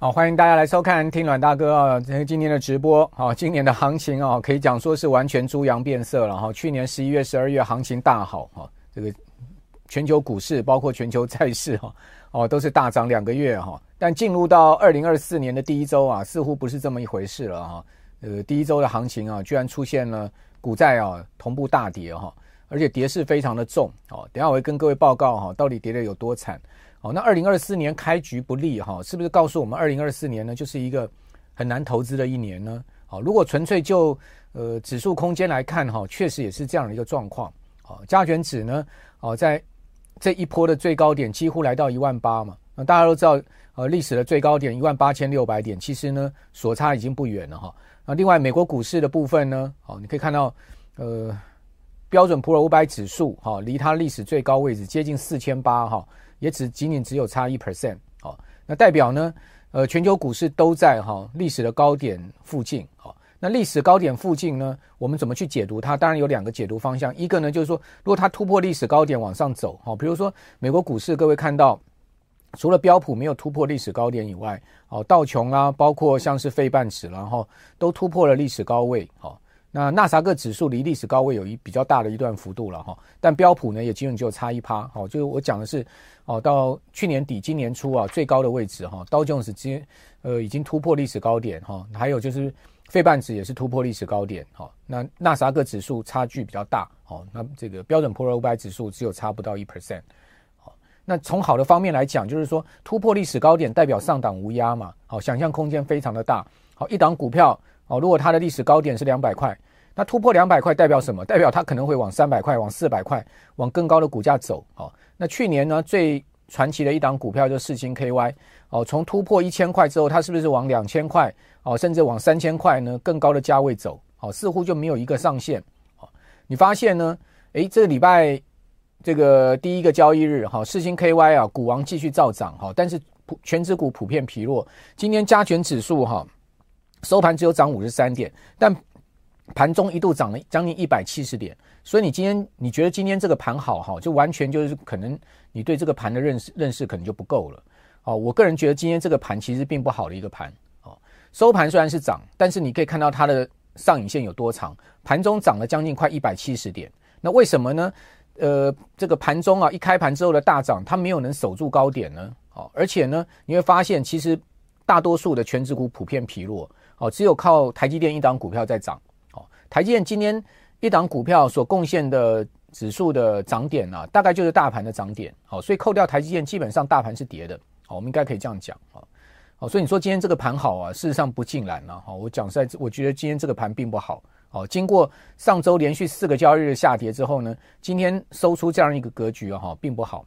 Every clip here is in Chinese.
好，欢迎大家来收看听阮大哥啊，今天的直播。好，今年的行情啊，可以讲说是完全猪羊变色了哈。去年十一月、十二月行情大好哈，这个全球股市包括全球债市哈，哦都是大涨两个月哈。但进入到二零二四年的第一周啊，似乎不是这么一回事了哈。呃，第一周的行情啊，居然出现了股债啊同步大跌哈，而且跌势非常的重哦。等下我会跟各位报告哈，到底跌得有多惨。那二零二四年开局不利哈，是不是告诉我们二零二四年呢就是一个很难投资的一年呢？好，如果纯粹就呃指数空间来看哈，确实也是这样的一个状况。好，加权指呢，哦，在这一波的最高点几乎来到一万八嘛，那大家都知道，呃，历史的最高点一万八千六百点，其实呢所差已经不远了哈。那另外美国股市的部分呢，好，你可以看到，呃，标准普尔五百指数哈，离它历史最高位置接近四千八哈。也只仅仅只有差一 percent，好，那代表呢，呃，全球股市都在哈历史的高点附近，好，那历史高点附近呢，我们怎么去解读它？当然有两个解读方向，一个呢就是说，如果它突破历史高点往上走，好，比如说美国股市，各位看到，除了标普没有突破历史高点以外，哦，道琼啊，包括像是费半指，然后都突破了历史高位，好。那纳斯达克指数离历史高位有一比较大的一段幅度了哈，但标普呢也仅仅就差一趴，好，就是我讲的是哦，到去年底今年初啊最高的位置哈，道琼斯今呃已经突破历史高点哈，还有就是费半指也是突破历史高点哈，那纳斯达克指数差距比较大，哦，那这个标准普尔五百指数只有差不到一 percent，好，那从好的方面来讲，就是说突破历史高点代表上档无压嘛，好，想象空间非常的大，好，一档股票。哦，如果它的历史高点是两百块，那突破两百块代表什么？代表它可能会往三百块、往四百块、往更高的股价走。哦，那去年呢最传奇的一档股票就是世星 KY。哦，从突破一千块之后，它是不是往两千块？哦，甚至往三千块呢？更高的价位走。哦，似乎就没有一个上限。哦，你发现呢？诶，这个礼拜这个第一个交易日，哈，世星 KY 啊，股王继续照涨。哈，但是普权值股普遍疲弱。今天加权指数哈。收盘只有涨五十三点，但盘中一度涨了将近一百七十点，所以你今天你觉得今天这个盘好哈，就完全就是可能你对这个盘的认识认识可能就不够了。哦，我个人觉得今天这个盘其实并不好的一个盘。哦，收盘虽然是涨，但是你可以看到它的上影线有多长，盘中涨了将近快一百七十点。那为什么呢？呃，这个盘中啊一开盘之后的大涨，它没有能守住高点呢？哦，而且呢，你会发现其实大多数的权值股普遍疲弱。哦，只有靠台积电一档股票在涨。台积电今天一档股票所贡献的指数的涨点啊，大概就是大盘的涨点。好，所以扣掉台积电，基本上大盘是跌的。好，我们应该可以这样讲。好，所以你说今天这个盘好啊，事实上不尽然了。好，我讲实在，我觉得今天这个盘并不好。好，经过上周连续四个交易日的下跌之后呢，今天收出这样一个格局啊，哈，并不好。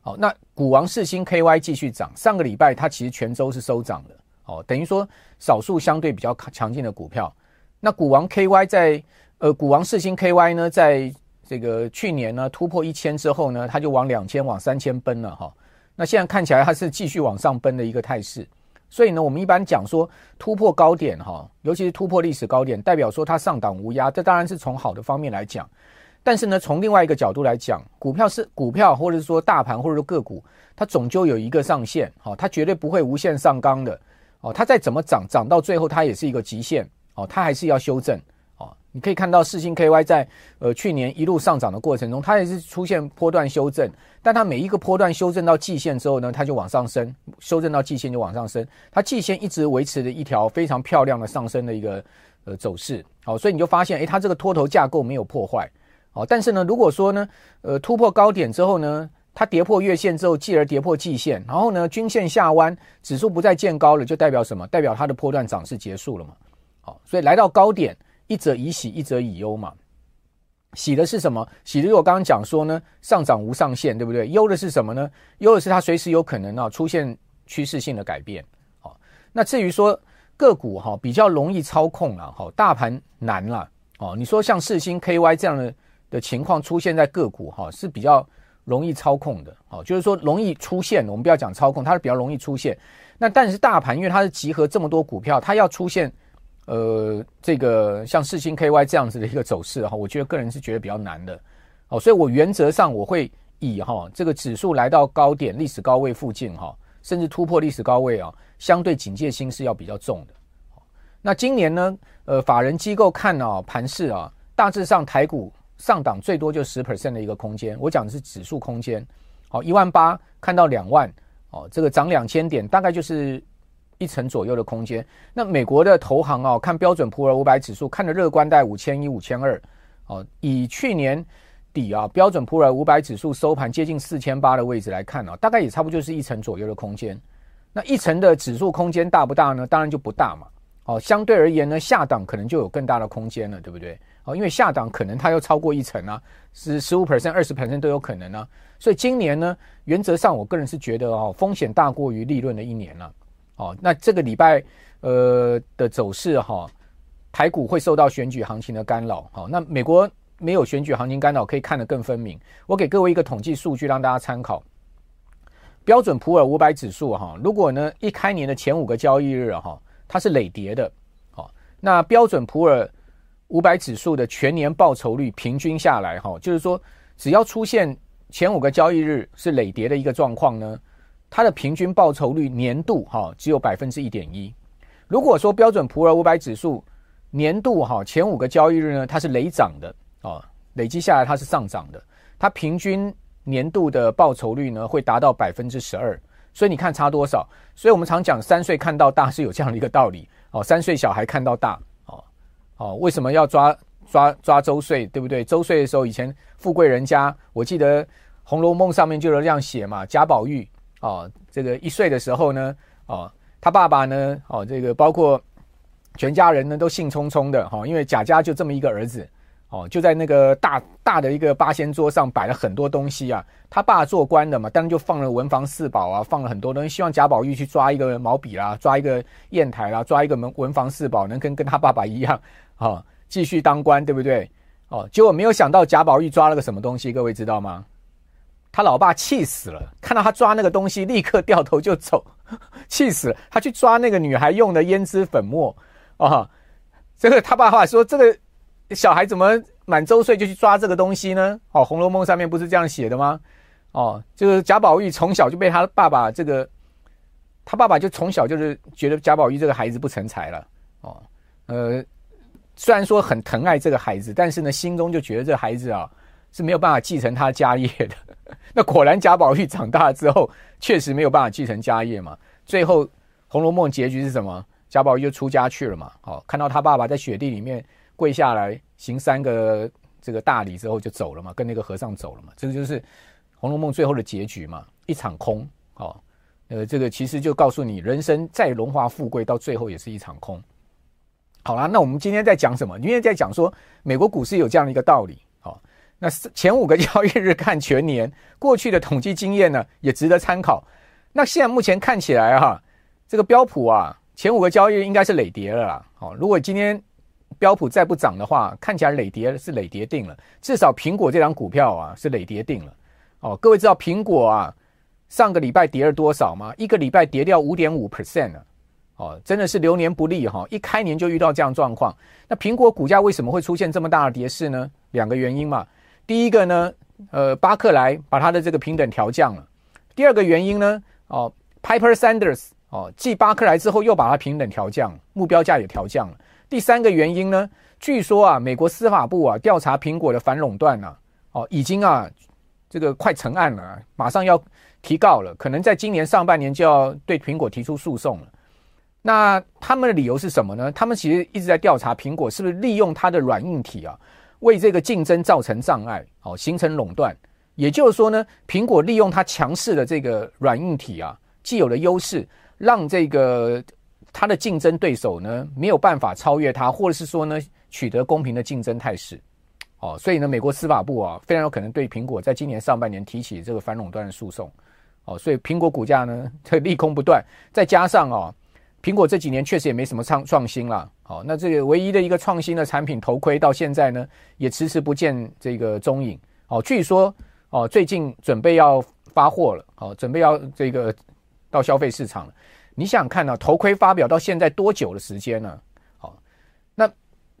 好，那股王四星 KY 继续涨，上个礼拜它其实全周是收涨的。哦，等于说少数相对比较强劲的股票，那股王 KY 在呃股王四星 KY 呢，在这个去年呢突破一千之后呢，它就往两千往三千奔了哈。那现在看起来它是继续往上奔的一个态势，所以呢，我们一般讲说突破高点哈，尤其是突破历史高点，代表说它上档无压，这当然是从好的方面来讲。但是呢，从另外一个角度来讲，股票是股票，或者是说大盘，或者说个股，它终究有一个上限哈，它绝对不会无限上纲的。哦，它再怎么涨，涨到最后它也是一个极限哦，它还是要修正哦。你可以看到四星 KY 在呃去年一路上涨的过程中，它也是出现波段修正，但它每一个波段修正到季线之后呢，它就往上升，修正到季线就往上升，它季线一直维持着一条非常漂亮的上升的一个呃走势。好，所以你就发现，诶，它这个多头架构没有破坏。哦，但是呢，如果说呢，呃，突破高点之后呢，它跌破月线之后，继而跌破季线，然后呢，均线下弯，指数不再见高了，就代表什么？代表它的波段涨势结束了嘛？所以来到高点，一则以喜，一则以忧嘛。喜的是什么？喜的，我刚刚讲说呢，上涨无上限，对不对？忧的是什么呢？忧的是它随时有可能啊出现趋势性的改变。好，那至于说个股哈比较容易操控了，哈，大盘难了。哦，你说像四星 KY 这样的的情况出现在个股哈是比较。容易操控的，哦，就是说容易出现，我们不要讲操控，它是比较容易出现。那但是大盘因为它是集合这么多股票，它要出现，呃，这个像四星 KY 这样子的一个走势哈，我觉得个人是觉得比较难的。哦，所以我原则上我会以哈这个指数来到高点历史高位附近哈，甚至突破历史高位啊，相对警戒心是要比较重的。那今年呢，呃，法人机构看啊盘势啊，大致上台股。上档最多就十 percent 的一个空间，我讲的是指数空间。好，一万八看到两万，哦，这个涨两千点，大概就是一成左右的空间。那美国的投行啊，看标准普尔五百指数看的乐观在五千一、五千二。哦，以去年底啊，标准普尔五百指数收盘接近四千八的位置来看啊，大概也差不多就是一成左右的空间。那一成的指数空间大不大呢？当然就不大嘛。哦，相对而言呢，下档可能就有更大的空间了，对不对？哦，因为下档可能它要超过一成啊，是十五 percent、二十 percent 都有可能啊。所以今年呢，原则上我个人是觉得哦，风险大过于利润的一年了。哦，那这个礼拜呃的走势哈，台股会受到选举行情的干扰。好，那美国没有选举行情干扰，可以看得更分明。我给各位一个统计数据让大家参考。标准普尔五百指数哈，如果呢一开年的前五个交易日哈，它是累跌的。好，那标准普尔五百指数的全年报酬率平均下来，哈，就是说，只要出现前五个交易日是累跌的一个状况呢，它的平均报酬率年度哈只有百分之一点一。如果说标准普尔五百指数年度哈前五个交易日呢，它是累涨的哦，累积下来它是上涨的，它平均年度的报酬率呢会达到百分之十二。所以你看差多少？所以我们常讲三岁看到大是有这样的一个道理哦，三岁小孩看到大。哦，为什么要抓抓抓周岁，对不对？周岁的时候，以前富贵人家，我记得《红楼梦》上面就有这样写嘛。贾宝玉哦，这个一岁的时候呢，哦，他爸爸呢，哦，这个包括全家人呢，都兴冲冲的哈，因为贾家就这么一个儿子。哦，就在那个大大的一个八仙桌上摆了很多东西啊。他爸做官的嘛，当然就放了文房四宝啊，放了很多东西，希望贾宝玉去抓一个毛笔啦，抓一个砚台啦，抓一个文文房四宝，能跟跟他爸爸一样，啊、哦，继续当官，对不对？哦，结果没有想到贾宝玉抓了个什么东西，各位知道吗？他老爸气死了，看到他抓那个东西，立刻掉头就走，气死了。他去抓那个女孩用的胭脂粉末啊，这个他爸爸说这个。小孩怎么满周岁就去抓这个东西呢？哦，《红楼梦》上面不是这样写的吗？哦，就是贾宝玉从小就被他爸爸这个，他爸爸就从小就是觉得贾宝玉这个孩子不成才了。哦，呃，虽然说很疼爱这个孩子，但是呢，心中就觉得这孩子啊是没有办法继承他家业的。那果然贾宝玉长大之后，确实没有办法继承家业嘛。最后，《红楼梦》结局是什么？贾宝玉就出家去了嘛。哦，看到他爸爸在雪地里面。跪下来行三个这个大礼之后就走了嘛，跟那个和尚走了嘛，这个就是《红楼梦》最后的结局嘛，一场空哦。呃，这个其实就告诉你，人生再荣华富贵，到最后也是一场空。好啦，那我们今天在讲什么？今天在讲说美国股市有这样的一个道理。那前五个交易日看全年，过去的统计经验呢也值得参考。那现在目前看起来哈，这个标普啊，前五个交易日应该是累跌了啦。好，如果今天。标普再不涨的话，看起来累跌是累跌定了。至少苹果这张股票啊是累跌定了。哦，各位知道苹果啊上个礼拜跌了多少吗？一个礼拜跌掉五点五 percent 了。哦，真的是流年不利哈！一开年就遇到这样状况。那苹果股价为什么会出现这么大的跌势呢？两个原因嘛。第一个呢，呃，巴克莱把它的这个平等调降了。第二个原因呢，哦，Piper Sanders 哦，继巴克莱之后又把它平等调降，目标价也调降了。第三个原因呢，据说啊，美国司法部啊调查苹果的反垄断呢，哦，已经啊这个快成案了，马上要提告了，可能在今年上半年就要对苹果提出诉讼了。那他们的理由是什么呢？他们其实一直在调查苹果是不是利用它的软硬体啊，为这个竞争造成障碍，哦，形成垄断。也就是说呢，苹果利用它强势的这个软硬体啊，既有的优势，让这个它的竞争对手呢没有办法超越它，或者是说呢取得公平的竞争态势。哦，所以呢，美国司法部啊，非常有可能对苹果在今年上半年提起这个反垄断的诉讼。哦，所以苹果股价呢，这利空不断，再加上哦，苹果这几年确实也没什么创创新了。好，那这个唯一的一个创新的产品头盔到现在呢，也迟迟不见这个踪影。哦，据说哦，最近准备要发货了，哦，准备要这个到消费市场了。你想看呢，头盔发表到现在多久的时间呢？好，那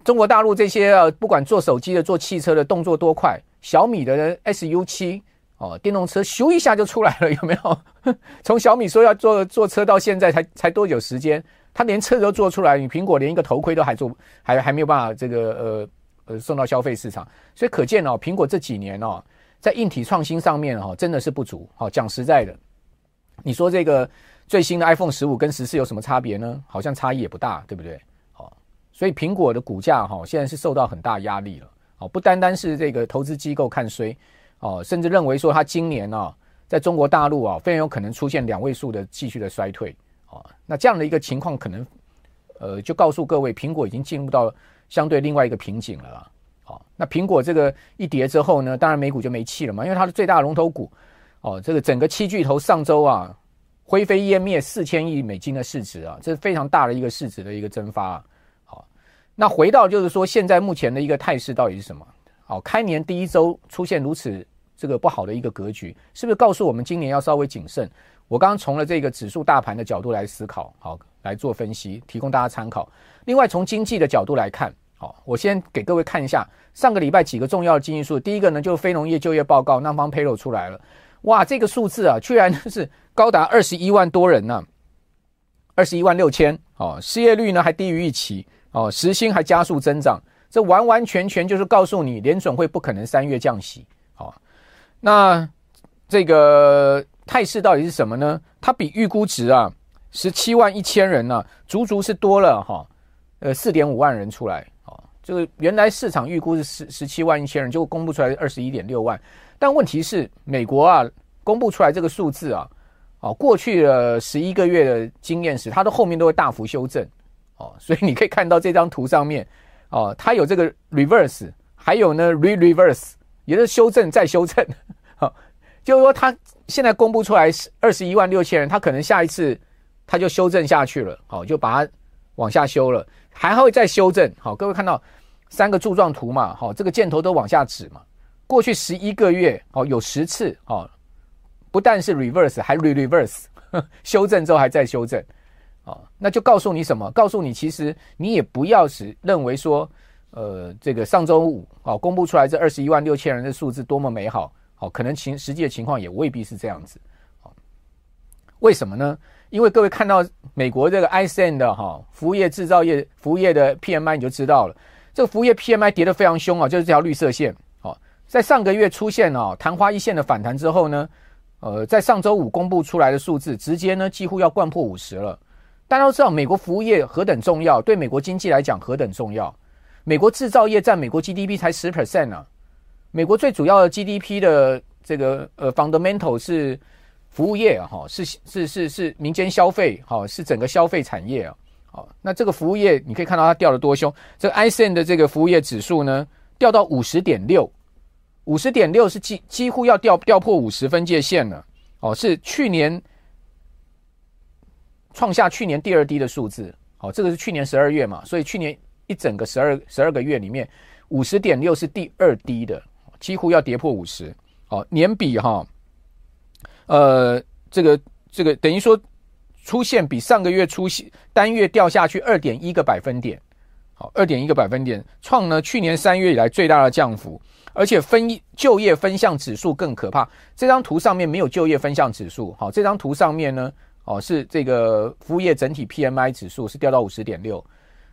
中国大陆这些啊，不管做手机的、做汽车的动作多快，小米的 SU 七哦，电动车咻一下就出来了，有没有？从小米说要做做车到现在才才多久时间？他连车都做出来，你苹果连一个头盔都还做，还还没有办法这个呃呃送到消费市场，所以可见哦，苹果这几年哦，在硬体创新上面哦，真的是不足。好，讲实在的，你说这个最新的 iPhone 十五跟十四有什么差别呢？好像差异也不大，对不对？好，所以苹果的股价哈，现在是受到很大压力了。哦，不单单是这个投资机构看衰哦，甚至认为说它今年啊，在中国大陆啊，非常有可能出现两位数的继续的衰退。啊，那这样的一个情况，可能，呃，就告诉各位，苹果已经进入到相对另外一个瓶颈了啦。好，那苹果这个一跌之后呢，当然美股就没气了嘛，因为它的最大龙头股，哦，这个整个七巨头上周啊，灰飞烟灭，四千亿美金的市值啊，这是非常大的一个市值的一个蒸发啊。好，那回到就是说，现在目前的一个态势到底是什么？好，开年第一周出现如此这个不好的一个格局，是不是告诉我们今年要稍微谨慎？我刚刚从了这个指数大盘的角度来思考，好，来做分析，提供大家参考。另外，从经济的角度来看，好，我先给各位看一下上个礼拜几个重要的经济数。第一个呢，就是非农业就业报告那方 payroll 出来了，哇，这个数字啊，居然是高达二十一万多人呢，二十一万六千，哦，失业率呢还低于预期，哦，时薪还加速增长，这完完全全就是告诉你，联准会不可能三月降息，好，那这个。态势到底是什么呢？它比预估值啊，十七万一千人呢、啊，足足是多了哈，呃，四点五万人出来啊。这个原来市场预估是十十七万一千人，就公布出来二十一点六万。但问题是，美国啊，公布出来这个数字啊，哦，过去的十一个月的经验是，它的后面都会大幅修正哦。所以你可以看到这张图上面哦，它有这个 reverse，还有呢 re-reverse，也是修正再修正。好，就是说它。现在公布出来是二十一万六千人，他可能下一次他就修正下去了，好，就把它往下修了，还会再修正。好，各位看到三个柱状图嘛？好，这个箭头都往下指嘛。过去十一个月，哦，有十次，哦，不但是 reverse，还 re-reverse，修正之后还再修正，哦，那就告诉你什么？告诉你，其实你也不要是认为说，呃，这个上周五哦公布出来这二十一万六千人的数字多么美好。好，可能情实际的情况也未必是这样子。好，为什么呢？因为各位看到美国这个 ISM 的哈服务业制造业服务业的 PMI 你就知道了，这个服务业 PMI 跌得非常凶啊，就是这条绿色线。好，在上个月出现了昙花一现的反弹之后呢，呃，在上周五公布出来的数字，直接呢几乎要掼破五十了。大家都知道美国服务业何等重要，对美国经济来讲何等重要。美国制造业占美国 GDP 才十 percent 呢。美国最主要的 GDP 的这个呃 fundamental 是服务业啊，哈，是是是是民间消费，哈，是整个消费产业啊，好，那这个服务业你可以看到它掉得多凶，这个 ISM 的这个服务业指数呢掉到五十点六，五十点六是几几乎要掉掉破五十分界线了，哦，是去年创下去年第二低的数字，好，这个是去年十二月嘛，所以去年一整个十二十二个月里面五十点六是第二低的。几乎要跌破五十，好，年比哈，呃，这个这个等于说出现比上个月出现单月掉下去二点一个百分点，好，二点一个百分点。创呢去年三月以来最大的降幅，而且分就业分项指数更可怕。这张图上面没有就业分项指数，好，这张图上面呢，哦是这个服务业整体 PMI 指数是掉到五十点六，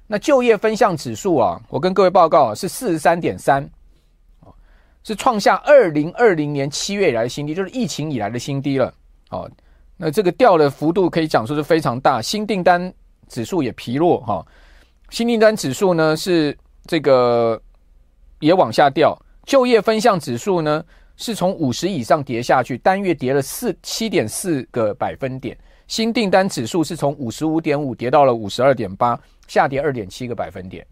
那就业分项指数啊，我跟各位报告啊是四十三点三。是创下二零二零年七月以来的新低，就是疫情以来的新低了。哦，那这个掉的幅度可以讲说是非常大，新订单指数也疲弱哈。新订单指数呢是这个也往下掉，就业分项指数呢是从五十以上跌下去，单月跌了四七点四个百分点。新订单指数是从五十五点五跌到了五十二点八，下跌二点七个百分点。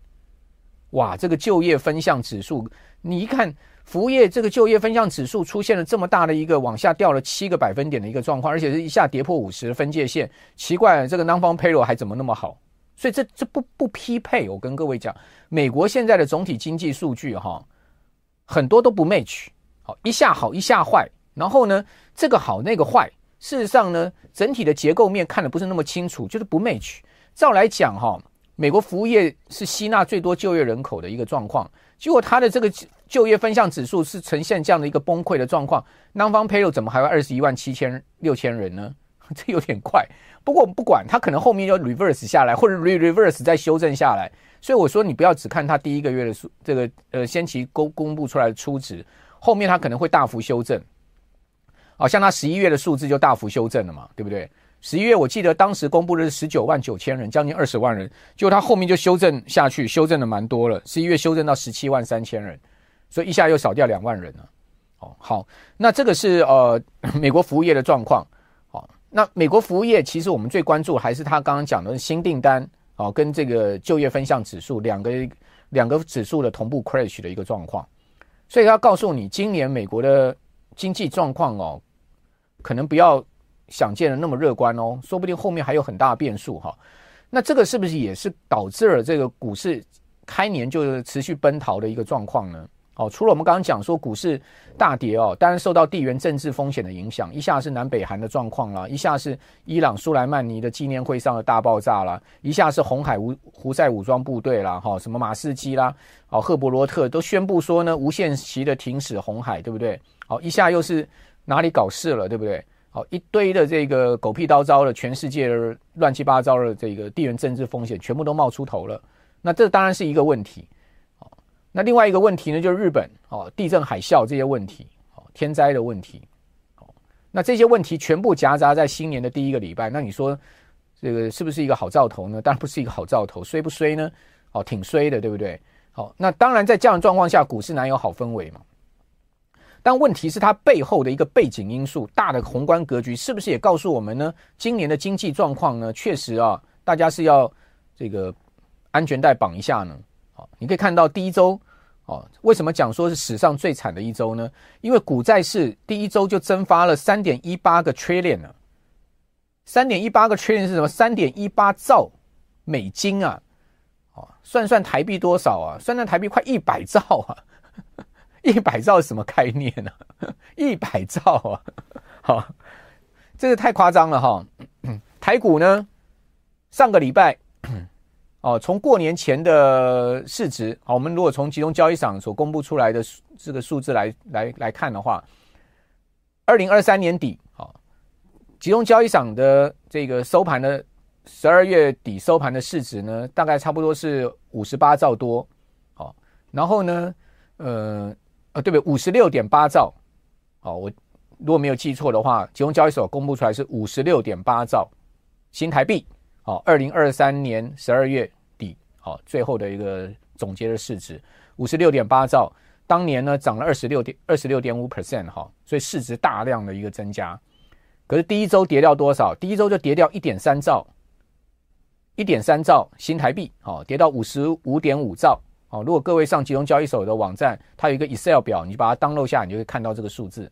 哇，这个就业分项指数，你一看服务业这个就业分项指数出现了这么大的一个往下掉了七个百分点的一个状况，而且是一下跌破五十分界线。奇怪，这个 non-farm payroll 还怎么那么好？所以这这不不匹配。我跟各位讲，美国现在的总体经济数据哈，很多都不 match，好一下好一下坏，然后呢这个好那个坏。事实上呢，整体的结构面看的不是那么清楚，就是不 match。照来讲哈，美国服务业是吸纳最多就业人口的一个状况，结果它的这个就业分项指数是呈现这样的一个崩溃的状况。Non-farm payroll 怎么还有二十一万七千六千人呢？这有点快。不过不管，它可能后面要 reverse 下来，或者 re-reverse 再修正下来。所以我说你不要只看它第一个月的数，这个呃先期公公布出来的初值，后面它可能会大幅修正。好像它十一月的数字就大幅修正了嘛，对不对？十一月我记得当时公布的是十九万九千人，将近二十万人，就他后面就修正下去，修正的蛮多了。十一月修正到十七万三千人，所以一下又少掉两万人了。哦，好，那这个是呃 美国服务业的状况。好，那美国服务业其实我们最关注还是他刚刚讲的新订单哦，跟这个就业分项指数两个两个指数的同步 crash 的一个状况。所以他告诉你，今年美国的。经济状况哦，可能不要想见的那么乐观哦，说不定后面还有很大的变数哈。那这个是不是也是导致了这个股市开年就持续奔逃的一个状况呢？哦，除了我们刚刚讲说股市大跌哦，当然受到地缘政治风险的影响，一下是南北韩的状况啦，一下是伊朗苏莱曼尼的纪念会上的大爆炸啦，一下是红海无胡塞武装部队啦，哈，什么马士基啦，哦，赫伯罗特都宣布说呢，无限期的停驶红海，对不对？好，一下又是哪里搞事了，对不对？好，一堆的这个狗屁叨叨的，全世界乱七八糟的这个地缘政治风险，全部都冒出头了。那这当然是一个问题。好，那另外一个问题呢，就是日本哦，地震、海啸这些问题，哦，天灾的问题。好，那这些问题全部夹杂在新年的第一个礼拜，那你说这个是不是一个好兆头呢？当然不是一个好兆头，衰不衰呢？哦，挺衰的，对不对？好，那当然在这样的状况下，股市难有好氛围嘛？但问题是它背后的一个背景因素，大的宏观格局是不是也告诉我们呢？今年的经济状况呢，确实啊，大家是要这个安全带绑一下呢。好，你可以看到第一周，哦，为什么讲说是史上最惨的一周呢？因为股债市第一周就蒸发了三点一八个 trillion 呢，三点一八个 trillion 是什么？三点一八兆美金啊！哦，算算台币多少啊？算算台币快一百兆啊！一百兆什么概念呢？一百兆啊！好，这个太夸张了哈。台股呢，上个礼拜哦，从过年前的市值，好，我们如果从集中交易场所公布出来的这个数字来来来看的话，二零二三年底，好，集中交易场的这个收盘的十二月底收盘的市值呢，大概差不多是五十八兆多，好，然后呢，呃。啊，对不对？五十六点八兆，哦，我如果没有记错的话，集中交易所公布出来是五十六点八兆新台币，哦，二零二三年十二月底，哦，最后的一个总结的市值五十六点八兆，当年呢涨了二十六点二十六点五 percent 哈，所以市值大量的一个增加。可是第一周跌掉多少？第一周就跌掉一点三兆，一点三兆新台币，哦，跌到五十五点五兆。哦，如果各位上集中交易所的网站，它有一个 Excel 表，你把它 download 下，你就会看到这个数字。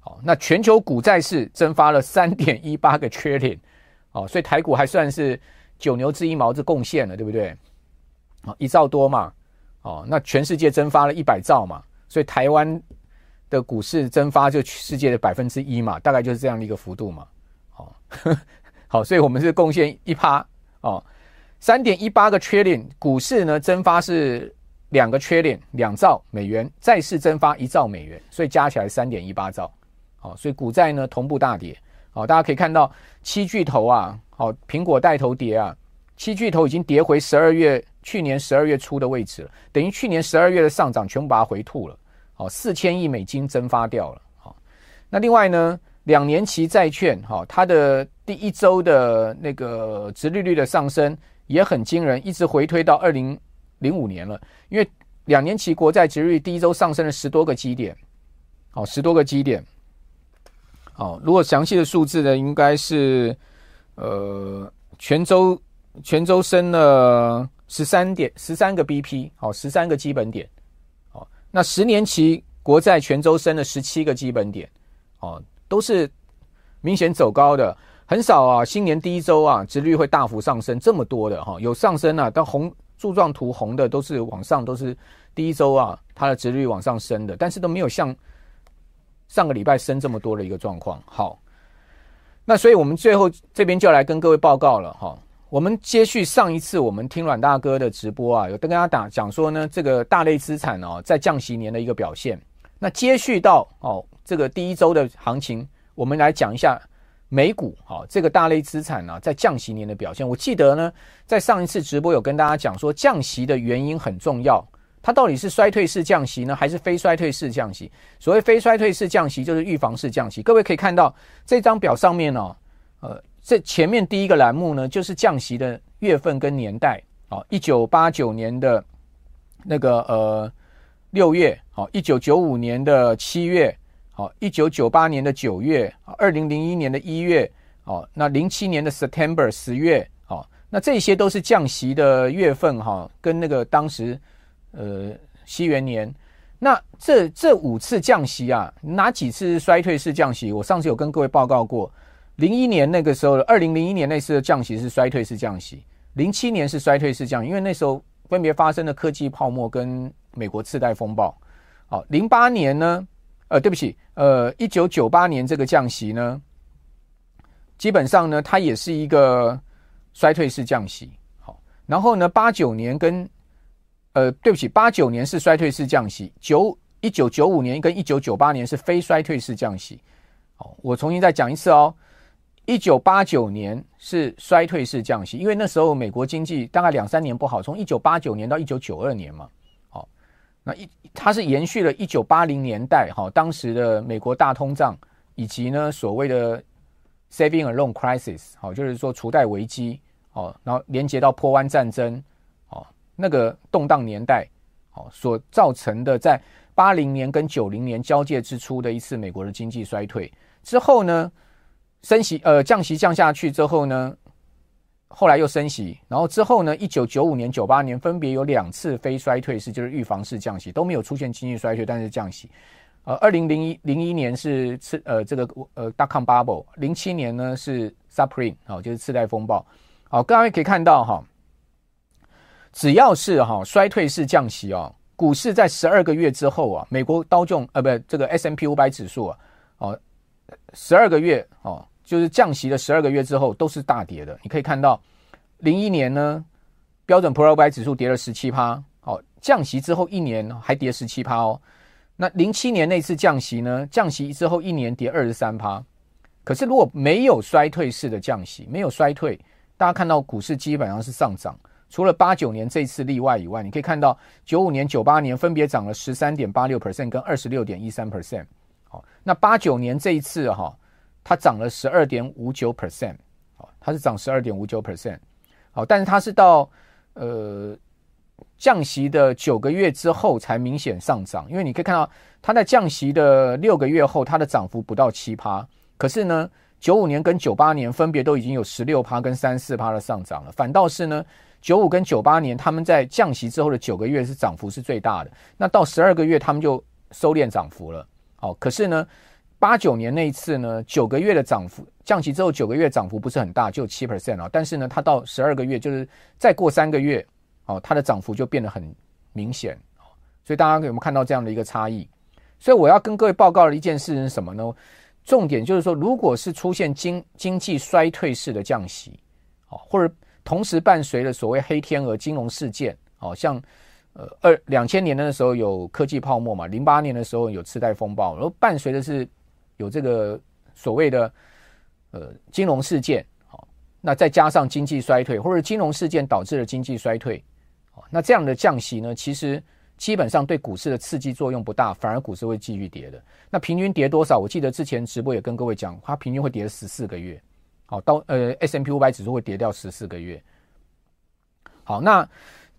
好，那全球股债市蒸发了三点一八个 trillion，哦，所以台股还算是九牛之一毛子贡献了，对不对？哦，一兆多嘛，哦，那全世界蒸发了一百兆嘛，所以台湾的股市蒸发就世界的百分之一嘛，大概就是这样的一个幅度嘛。哦，好，所以我们是贡献一趴哦。三点一八个缺链股市呢蒸发是两个 trillion，两兆美元，债市蒸发一兆美元，所以加起来三点一八兆，好，所以股债呢同步大跌，好，大家可以看到七巨头啊，好，苹果带头跌啊，七巨头已经跌回十二月去年十二月初的位置了，等于去年十二月的上涨全部把它回吐了，好，四千亿美金蒸发掉了，好，那另外呢，两年期债券，好，它的第一周的那个殖利率的上升。也很惊人，一直回推到二零零五年了。因为两年期国债殖利率第一周上升了十多个基点，好，十多个基点。好，如果详细的数字呢，应该是呃全周全周升了十三点十三个 BP，好，十三个基本点。好，那十年期国债全周升了十七个基本点，哦，都是明显走高的。很少啊，新年第一周啊，殖率会大幅上升这么多的哈，有上升啊，但红柱状图红的都是往上，都是第一周啊，它的殖率往上升的，但是都没有像上个礼拜升这么多的一个状况。好，那所以我们最后这边就要来跟各位报告了哈，我们接续上一次我们听阮大哥的直播啊，有跟大家打讲说呢，这个大类资产哦，在降息年的一个表现。那接续到哦，这个第一周的行情，我们来讲一下。美股好，这个大类资产呢，在降息年的表现，我记得呢，在上一次直播有跟大家讲说，降息的原因很重要，它到底是衰退式降息呢，还是非衰退式降息？所谓非衰退式降息，就是预防式降息。各位可以看到这张表上面呢，呃，这前面第一个栏目呢，就是降息的月份跟年代啊，一九八九年的那个呃六月，好，一九九五年的七月。哦，一九九八年的九月，二零零一年的一月，哦，那零七年的 September 十月，哦，那这些都是降息的月份，哈，跟那个当时，呃，西元年，那这这五次降息啊，哪几次是衰退式降息？我上次有跟各位报告过，零一年那个时候，二零零一年那次的降息是衰退式降息，零七年是衰退式降，因为那时候分别发生了科技泡沫跟美国次贷风暴，好，零八年呢？呃，对不起，呃，一九九八年这个降息呢，基本上呢，它也是一个衰退式降息。好，然后呢，八九年跟呃，对不起，八九年是衰退式降息，九一九九五年跟一九九八年是非衰退式降息。好，我重新再讲一次哦，一九八九年是衰退式降息，因为那时候美国经济大概两三年不好，从一九八九年到一九九二年嘛。那一，它是延续了一九八零年代哈，当时的美国大通胀，以及呢所谓的 saving alone crisis，好，就是说储贷危机，哦，然后连接到波湾战争，哦，那个动荡年代，哦，所造成的在八零年跟九零年交界之初的一次美国的经济衰退之后呢，升息呃降息降下去之后呢。后来又升息，然后之后呢？一九九五年、九八年分别有两次非衰退式，就是预防式降息，都没有出现经济衰退，但是降息。呃，二零零一零一年是次呃这个呃 d o c o m bubble，零七年呢是 supreme，好，就是次贷风暴。好，各位可以看到哈，只要是哈衰退式降息啊，股市在十二个月之后啊，美国道琼呃不这个 S M P 五百指数啊，哦十二个月哦。就是降息的十二个月之后都是大跌的，你可以看到，零一年呢，标准普尔五百指数跌了十七趴，哦，降息之后一年还跌十七趴哦。那零七年那次降息呢，降息之后一年跌二十三趴。可是如果没有衰退式的降息，没有衰退，大家看到股市基本上是上涨，除了八九年这次例外以外，你可以看到九五年、九八年分别涨了十三点八六 percent 跟二十六点一三 percent。好，那八九年这一次哈。它涨了十二点五九 percent，好，它是涨十二点五九 percent，好，但是它是到呃降息的九个月之后才明显上涨，因为你可以看到它在降息的六个月后，它的涨幅不到七趴，可是呢，九五年跟九八年分别都已经有十六趴跟三四趴的上涨了，反倒是呢，九五跟九八年他们在降息之后的九个月是涨幅是最大的，那到十二个月他们就收敛涨幅了，好，可是呢。八九年那一次呢，九个月的涨幅降息之后，九个月涨幅不是很大，就七 percent 啊。但是呢，它到十二个月，就是再过三个月，哦，它的涨幅就变得很明显。所以大家有没有看到这样的一个差异？所以我要跟各位报告的一件事是什么呢？重点就是说，如果是出现经经济衰退式的降息，哦，或者同时伴随了所谓黑天鹅金融事件，哦，像。呃，二两千年的时候有科技泡沫嘛，零八年的时候有次贷风暴，然后伴随的是有这个所谓的呃金融事件，好，那再加上经济衰退，或者金融事件导致了经济衰退，好，那这样的降息呢，其实基本上对股市的刺激作用不大，反而股市会继续跌的。那平均跌多少？我记得之前直播也跟各位讲，它平均会跌十四个月，好，到呃 S M P 五百指数会跌掉十四个月。好，那。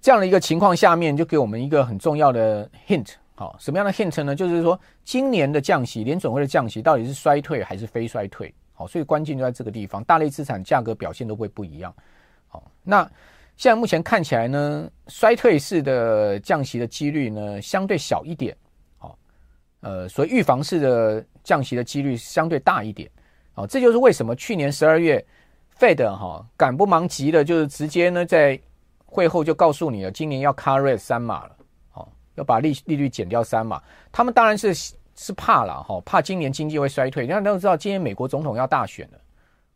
这样的一个情况下面，就给我们一个很重要的 hint。好，什么样的 hint 呢？就是说，今年的降息，联准会的降息到底是衰退还是非衰退？好，所以关键就在这个地方，大类资产价格表现都会不一样。好，那现在目前看起来呢，衰退式的降息的几率呢，相对小一点。好，呃，所以预防式的降息的几率相对大一点。好，这就是为什么去年十二月 Fed 哈赶不忙急的，就是直接呢在会后就告诉你了，今年要 cut rate 三码了。要把利利率减掉三嘛，他们当然是是怕了哈，怕今年经济会衰退。大家都知道，今年美国总统要大选了，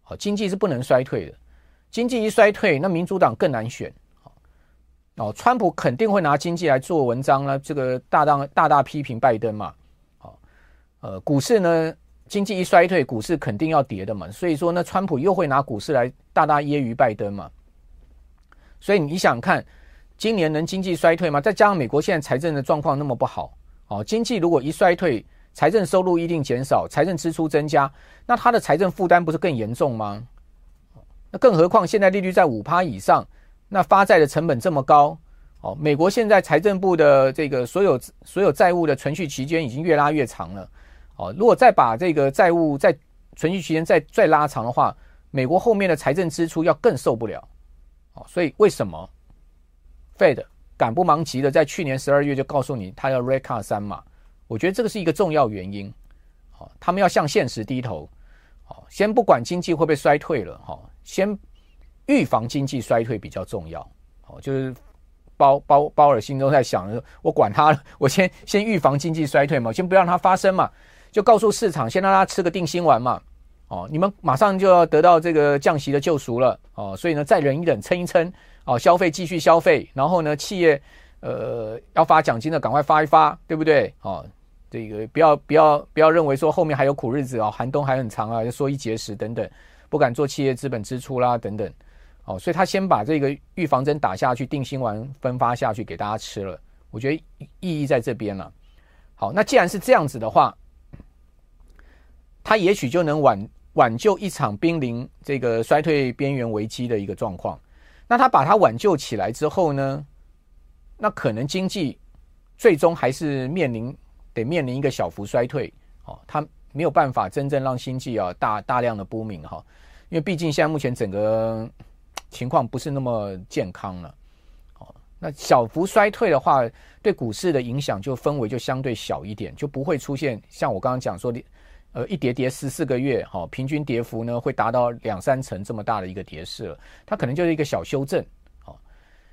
好，经济是不能衰退的。经济一衰退，那民主党更难选。哦，川普肯定会拿经济来做文章呢，这个大大大大批评拜登嘛。好，呃，股市呢，经济一衰退，股市肯定要跌的嘛。所以说呢，川普又会拿股市来大大揶揄拜登嘛。所以你想看。今年能经济衰退吗？再加上美国现在财政的状况那么不好，哦，经济如果一衰退，财政收入一定减少，财政支出增加，那它的财政负担不是更严重吗？那更何况现在利率在五趴以上，那发债的成本这么高，哦，美国现在财政部的这个所有所有债务的存续期间已经越拉越长了，哦，如果再把这个债务在存续期间再再拉长的话，美国后面的财政支出要更受不了，哦，所以为什么？Fed 赶不忙急的，在去年十二月就告诉你，他要 rate cut 三嘛，我觉得这个是一个重要原因。好，他们要向现实低头。好，先不管经济会不会衰退了，哈，先预防经济衰退比较重要。好，就是包包包尔心中在想，我管他了，我先先预防经济衰退嘛，先不让它发生嘛，就告诉市场，先让他吃个定心丸嘛。哦，你们马上就要得到这个降息的救赎了。哦，所以呢，再忍一忍，撑一撑。哦，消费继续消费，然后呢，企业呃要发奖金的赶快发一发，对不对？哦，这个不要不要不要认为说后面还有苦日子啊，寒冬还很长啊，要缩衣节食等等，不敢做企业资本支出啦等等。哦，所以他先把这个预防针打下去，定心丸分发下去给大家吃了，我觉得意义在这边了。好，那既然是这样子的话，他也许就能挽挽救一场濒临这个衰退边缘危机的一个状况。那他把它挽救起来之后呢？那可能经济最终还是面临得面临一个小幅衰退哦，他没有办法真正让经济啊大大量的 booming 哈，因为毕竟现在目前整个情况不是那么健康了哦。那小幅衰退的话，对股市的影响就氛围就相对小一点，就不会出现像我刚刚讲说的。呃，一跌跌十四个月，哈，平均跌幅呢会达到两三成这么大的一个跌势了，它可能就是一个小修正，好，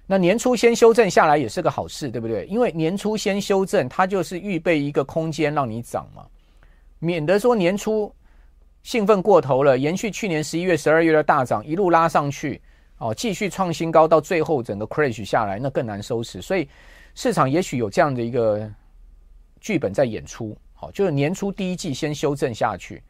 那年初先修正下来也是个好事，对不对？因为年初先修正，它就是预备一个空间让你涨嘛，免得说年初兴奋过头了，延续去年十一月、十二月的大涨，一路拉上去，哦，继续创新高，到最后整个 crash 下来，那更难收拾。所以市场也许有这样的一个剧本在演出。好，就是年初第一季先修正下去，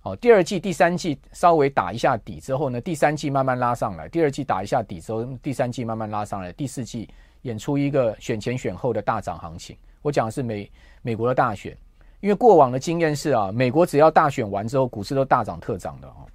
好，第二季、第三季稍微打一下底之后呢，第三季慢慢拉上来，第二季打一下底之后，第三季慢慢拉上来，第四季演出一个选前选后的大涨行情。我讲的是美美国的大选，因为过往的经验是啊，美国只要大选完之后，股市都大涨特涨的哦。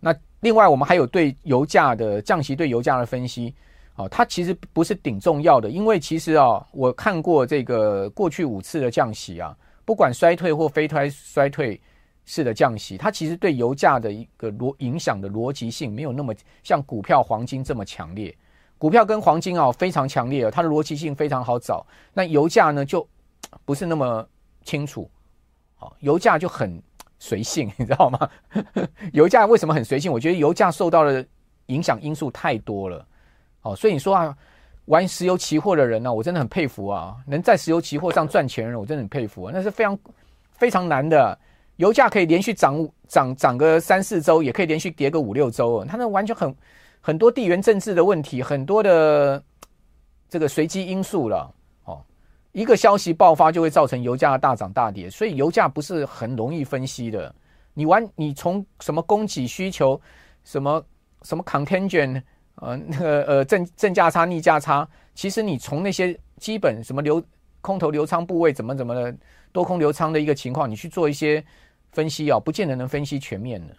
那另外我们还有对油价的降息对油价的分析。哦，它其实不是顶重要的，因为其实啊，我看过这个过去五次的降息啊，不管衰退或非衰衰退式的降息，它其实对油价的一个逻影响的逻辑性没有那么像股票、黄金这么强烈。股票跟黄金啊非常强烈，它的逻辑性非常好找。那油价呢就不是那么清楚。好，油价就很随性，你知道吗？油价为什么很随性？我觉得油价受到的影响因素太多了。哦，所以你说啊，玩石油期货的人呢、啊，我真的很佩服啊！能在石油期货上赚钱人，我真的很佩服啊！那是非常非常难的。油价可以连续涨涨涨个三四周，也可以连续跌个五六周。它那完全很很多地缘政治的问题，很多的这个随机因素了。哦，一个消息爆发就会造成油价的大涨大跌，所以油价不是很容易分析的。你玩你从什么供给需求，什么什么 contingent。呃，那个呃正正价差逆价差，其实你从那些基本什么流空头流仓部位怎么怎么的多空流仓的一个情况，你去做一些分析啊，不见得能分析全面的。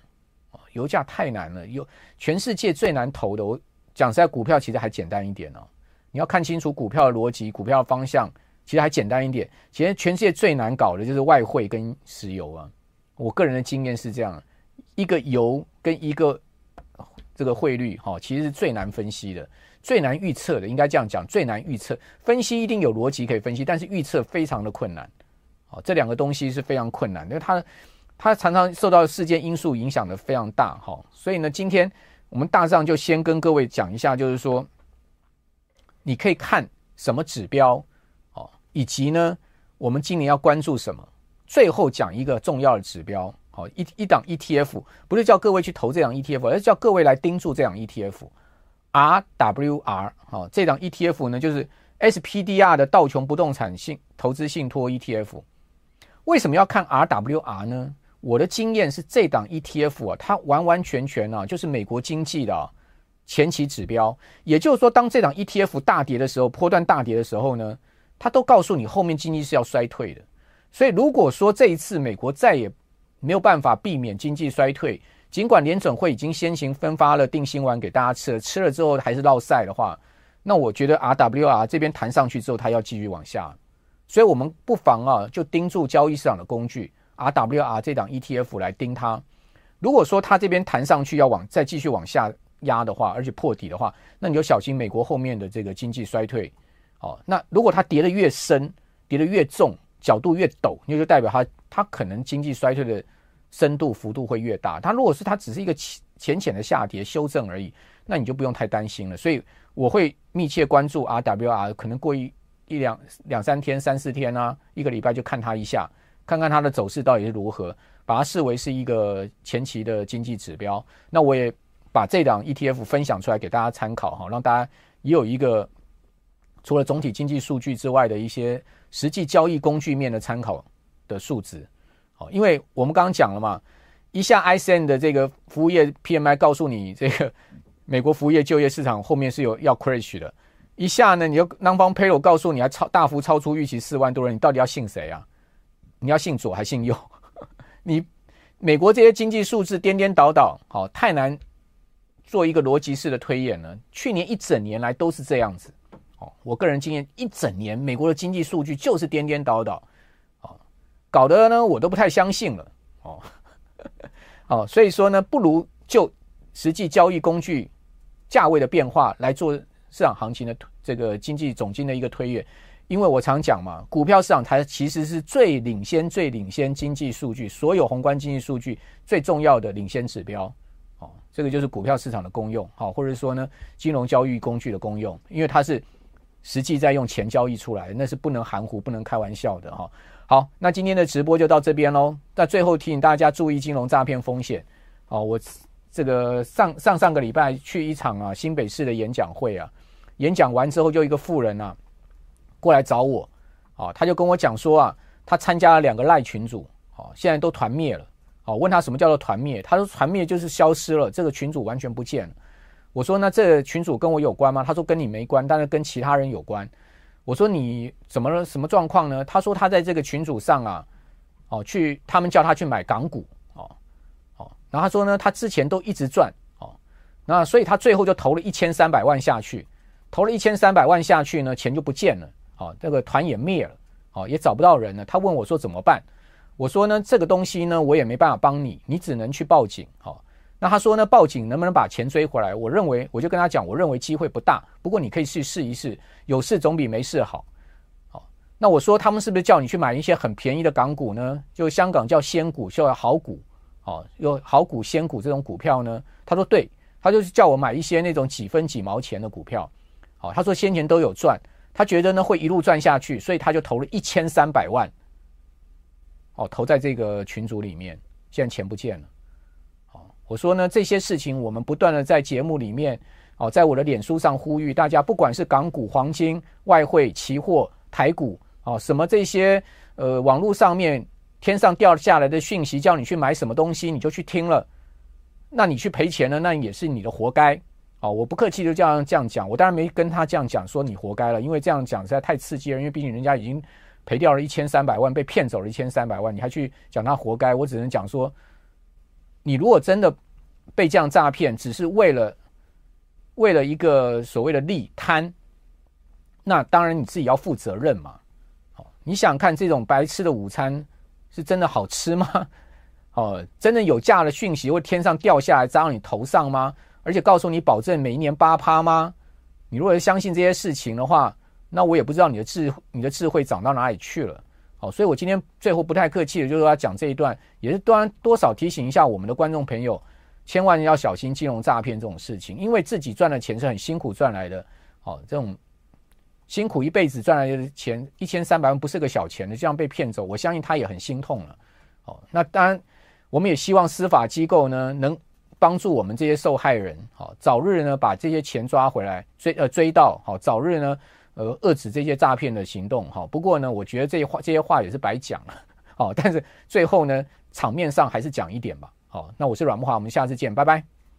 油价太难了，有全世界最难投的。我讲实在，股票其实还简单一点哦。你要看清楚股票的逻辑、股票的方向，其实还简单一点。其实全世界最难搞的就是外汇跟石油啊。我个人的经验是这样：一个油跟一个这个汇率，哈，其实是最难分析的、最难预测的。应该这样讲，最难预测。分析一定有逻辑可以分析，但是预测非常的困难。好，这两个东西是非常困难，因为它它常常受到事件因素影响的非常大。哈，所以呢，今天我们大上就先跟各位讲一下，就是说你可以看什么指标，哦，以及呢，我们今年要关注什么。最后讲一个重要的指标，好，一一档 ETF 不是叫各位去投这档 ETF，而是叫各位来盯住这档 ETF，RWR，好，这档 ETF 呢就是 SPDR 的道琼不动产信投资信托 ETF。为什么要看 RWR 呢？我的经验是这档 ETF 啊，它完完全全啊就是美国经济的前期指标，也就是说，当这档 ETF 大跌的时候，波段大跌的时候呢，它都告诉你后面经济是要衰退的。所以，如果说这一次美国再也没有办法避免经济衰退，尽管联准会已经先行分发了定心丸给大家吃了，吃了之后还是落赛的话，那我觉得 RWR 这边弹上去之后，它要继续往下。所以我们不妨啊，就盯住交易市场的工具 RWR 这档 ETF 来盯它。如果说它这边弹上去要往再继续往下压的话，而且破底的话，那你就小心美国后面的这个经济衰退。哦，那如果它跌得越深，跌得越重。角度越陡，那就代表它它可能经济衰退的深度幅度会越大。它如果是它只是一个浅浅的下跌修正而已，那你就不用太担心了。所以我会密切关注 RWR，可能过一一两两三天、三四天啊，一个礼拜就看它一下，看看它的走势到底是如何，把它视为是一个前期的经济指标。那我也把这档 ETF 分享出来给大家参考哈，让大家也有一个除了总体经济数据之外的一些。实际交易工具面的参考的数值，好，因为我们刚刚讲了嘛，一下 ISM 的这个服务业 PMI 告诉你这个美国服务业就业市场后面是有要 crash 的，一下呢，你又 Non-Farm Payroll 告诉你还超大幅超出预期四万多人，你到底要信谁啊？你要信左还信右？你美国这些经济数字颠颠倒倒，好，太难做一个逻辑式的推演了。去年一整年来都是这样子。哦，我个人经验，一整年美国的经济数据就是颠颠倒倒，哦，搞得呢我都不太相信了，哦，哦，所以说呢，不如就实际交易工具价位的变化来做市场行情的这个经济总经的一个推演，因为我常讲嘛，股票市场它其实是最领先、最领先经济数据，所有宏观经济数据最重要的领先指标，哦，这个就是股票市场的功用，好，或者说呢，金融交易工具的功用，因为它是。实际在用钱交易出来，那是不能含糊、不能开玩笑的哈。好，那今天的直播就到这边喽。那最后提醒大家注意金融诈骗风险。哦，我这个上上上个礼拜去一场啊新北市的演讲会啊，演讲完之后就一个富人啊过来找我，啊，他就跟我讲说啊，他参加了两个赖群组，哦，现在都团灭了。哦，问他什么叫做团灭？他说团灭就是消失了，这个群组完全不见了。我说：“那这群主跟我有关吗？”他说：“跟你没关，但是跟其他人有关。”我说：“你怎么了？什么状况呢？”他说：“他在这个群组上啊，哦，去他们叫他去买港股，哦，哦，然后他说呢，他之前都一直赚，哦，那所以他最后就投了一千三百万下去，投了一千三百万下去呢，钱就不见了，哦，这个团也灭了，哦，也找不到人了。他问我说怎么办？我说呢，这个东西呢，我也没办法帮你，你只能去报警，哦。”那他说呢？报警能不能把钱追回来？我认为，我就跟他讲，我认为机会不大。不过你可以去试一试，有事总比没事好。好，那我说他们是不是叫你去买一些很便宜的港股呢？就香港叫仙股，叫好股，哦，有好股仙股这种股票呢？他说对，他就是叫我买一些那种几分几毛钱的股票。好，他说先前都有赚，他觉得呢会一路赚下去，所以他就投了一千三百万，哦，投在这个群组里面，现在钱不见了。我说呢，这些事情我们不断的在节目里面，哦，在我的脸书上呼吁大家，不管是港股、黄金、外汇、期货、台股，哦，什么这些，呃，网络上面天上掉下来的讯息，叫你去买什么东西，你就去听了，那你去赔钱了，那也是你的活该，哦，我不客气就这样这样讲，我当然没跟他这样讲，说你活该了，因为这样讲实在太刺激了，因为毕竟人家已经赔掉了一千三百万，被骗走了一千三百万，你还去讲他活该，我只能讲说。你如果真的被这样诈骗，只是为了为了一个所谓的利贪，那当然你自己要负责任嘛。好，你想看这种白吃的午餐是真的好吃吗？哦，真的有价的讯息会天上掉下来砸到你头上吗？而且告诉你保证每一年八趴吗？你如果相信这些事情的话，那我也不知道你的智你的智慧长到哪里去了。好，所以我今天最后不太客气的，就是要讲这一段，也是多多少提醒一下我们的观众朋友，千万要小心金融诈骗这种事情，因为自己赚的钱是很辛苦赚来的。好，这种辛苦一辈子赚来的钱一千三百万不是个小钱的，这样被骗走，我相信他也很心痛了。好，那当然我们也希望司法机构呢能帮助我们这些受害人，好，早日呢把这些钱抓回来，追呃追到，好，早日呢。呃，遏制这些诈骗的行动，哈。不过呢，我觉得这些话这些话也是白讲了，好。但是最后呢，场面上还是讲一点吧，好。那我是阮慕华，我们下次见，拜拜。